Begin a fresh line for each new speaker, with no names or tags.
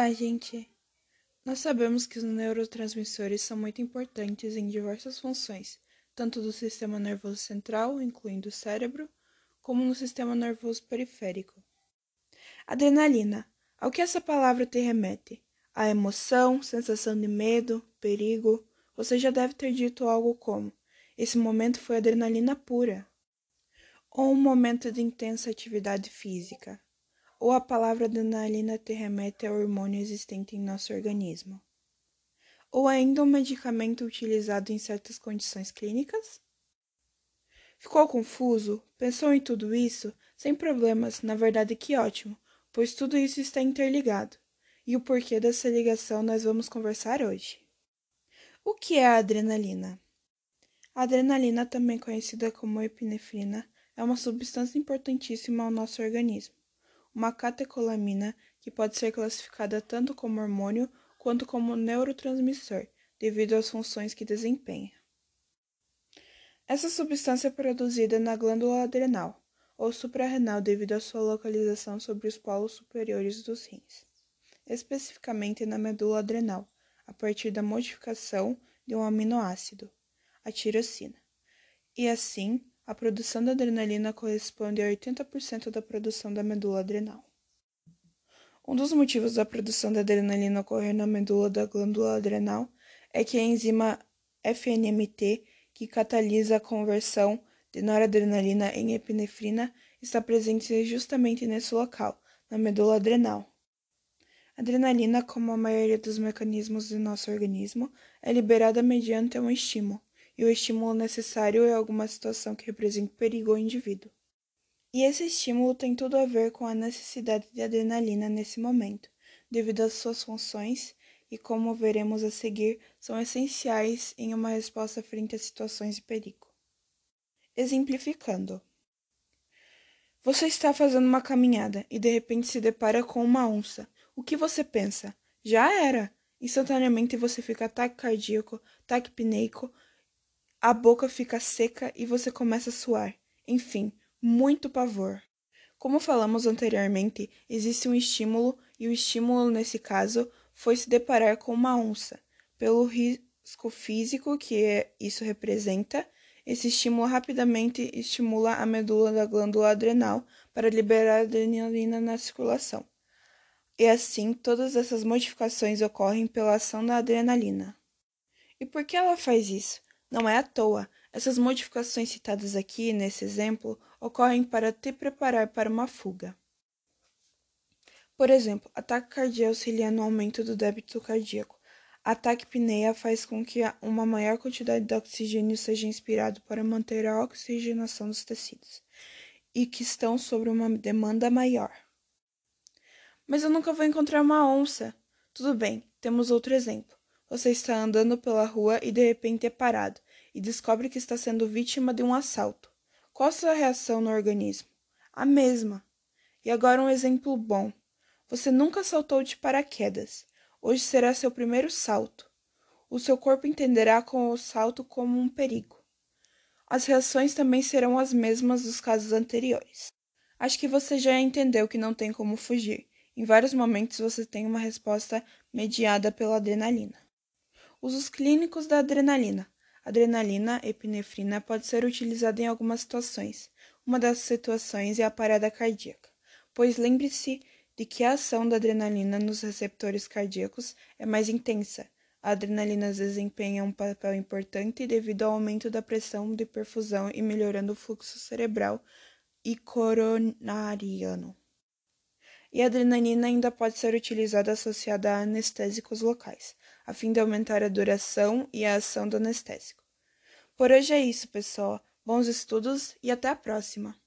Olá, gente! Nós sabemos que os neurotransmissores são muito importantes em diversas funções, tanto do sistema nervoso central, incluindo o cérebro, como no sistema nervoso periférico. Adrenalina. Ao que essa palavra te remete? A emoção, sensação de medo, perigo. Você já deve ter dito algo como: esse momento foi adrenalina pura. Ou um momento de intensa atividade física ou a palavra adrenalina te remete ao hormônio existente em nosso organismo, ou ainda um medicamento utilizado em certas condições clínicas? Ficou confuso? Pensou em tudo isso? Sem problemas, na verdade que ótimo, pois tudo isso está interligado. E o porquê dessa ligação nós vamos conversar hoje. O que é a adrenalina? A adrenalina, também conhecida como epinefrina, é uma substância importantíssima ao nosso organismo uma catecolamina que pode ser classificada tanto como hormônio quanto como neurotransmissor, devido às funções que desempenha. Essa substância é produzida na glândula adrenal ou suprarrenal devido à sua localização sobre os polos superiores dos rins, especificamente na medula adrenal, a partir da modificação de um aminoácido, a tirosina. E assim, a produção da adrenalina corresponde a 80% da produção da medula adrenal. Um dos motivos da produção da adrenalina ocorrer na medula da glândula adrenal é que a enzima FNMT, que catalisa a conversão de noradrenalina em epinefrina, está presente justamente nesse local, na medula adrenal. A adrenalina, como a maioria dos mecanismos do nosso organismo, é liberada mediante um estímulo e o estímulo necessário é alguma situação que represente perigo ao indivíduo. E esse estímulo tem tudo a ver com a necessidade de adrenalina nesse momento, devido às suas funções e, como veremos a seguir, são essenciais em uma resposta frente a situações de perigo. Exemplificando: Você está fazendo uma caminhada e de repente se depara com uma onça. O que você pensa? Já era! Instantaneamente você fica taquicardíaco, taquipneico, a boca fica seca e você começa a suar. Enfim, muito pavor. Como falamos anteriormente, existe um estímulo e o estímulo nesse caso foi se deparar com uma onça. Pelo risco físico que isso representa, esse estímulo rapidamente estimula a medula da glândula adrenal para liberar adrenalina na circulação. E assim, todas essas modificações ocorrem pela ação da adrenalina. E por que ela faz isso? Não é à toa. Essas modificações citadas aqui, nesse exemplo, ocorrem para te preparar para uma fuga. Por exemplo, ataque cardíaco auxilia no aumento do débito cardíaco. Ataque pneia faz com que uma maior quantidade de oxigênio seja inspirado para manter a oxigenação dos tecidos e que estão sobre uma demanda maior. Mas eu nunca vou encontrar uma onça. Tudo bem, temos outro exemplo. Você está andando pela rua e de repente é parado e descobre que está sendo vítima de um assalto. Qual a sua reação no organismo? A mesma. E agora um exemplo bom. Você nunca saltou de paraquedas. Hoje será seu primeiro salto. O seu corpo entenderá com o salto como um perigo. As reações também serão as mesmas dos casos anteriores. Acho que você já entendeu que não tem como fugir. Em vários momentos você tem uma resposta mediada pela adrenalina. Usos clínicos da adrenalina. Adrenalina, epinefrina, pode ser utilizada em algumas situações. Uma das situações é a parada cardíaca, pois lembre-se de que a ação da adrenalina nos receptores cardíacos é mais intensa. A adrenalina desempenha um papel importante devido ao aumento da pressão de perfusão e melhorando o fluxo cerebral e coronariano. E a adrenalina ainda pode ser utilizada associada a anestésicos locais a fim de aumentar a duração e a ação do anestésico. Por hoje é isso, pessoal. Bons estudos e até a próxima!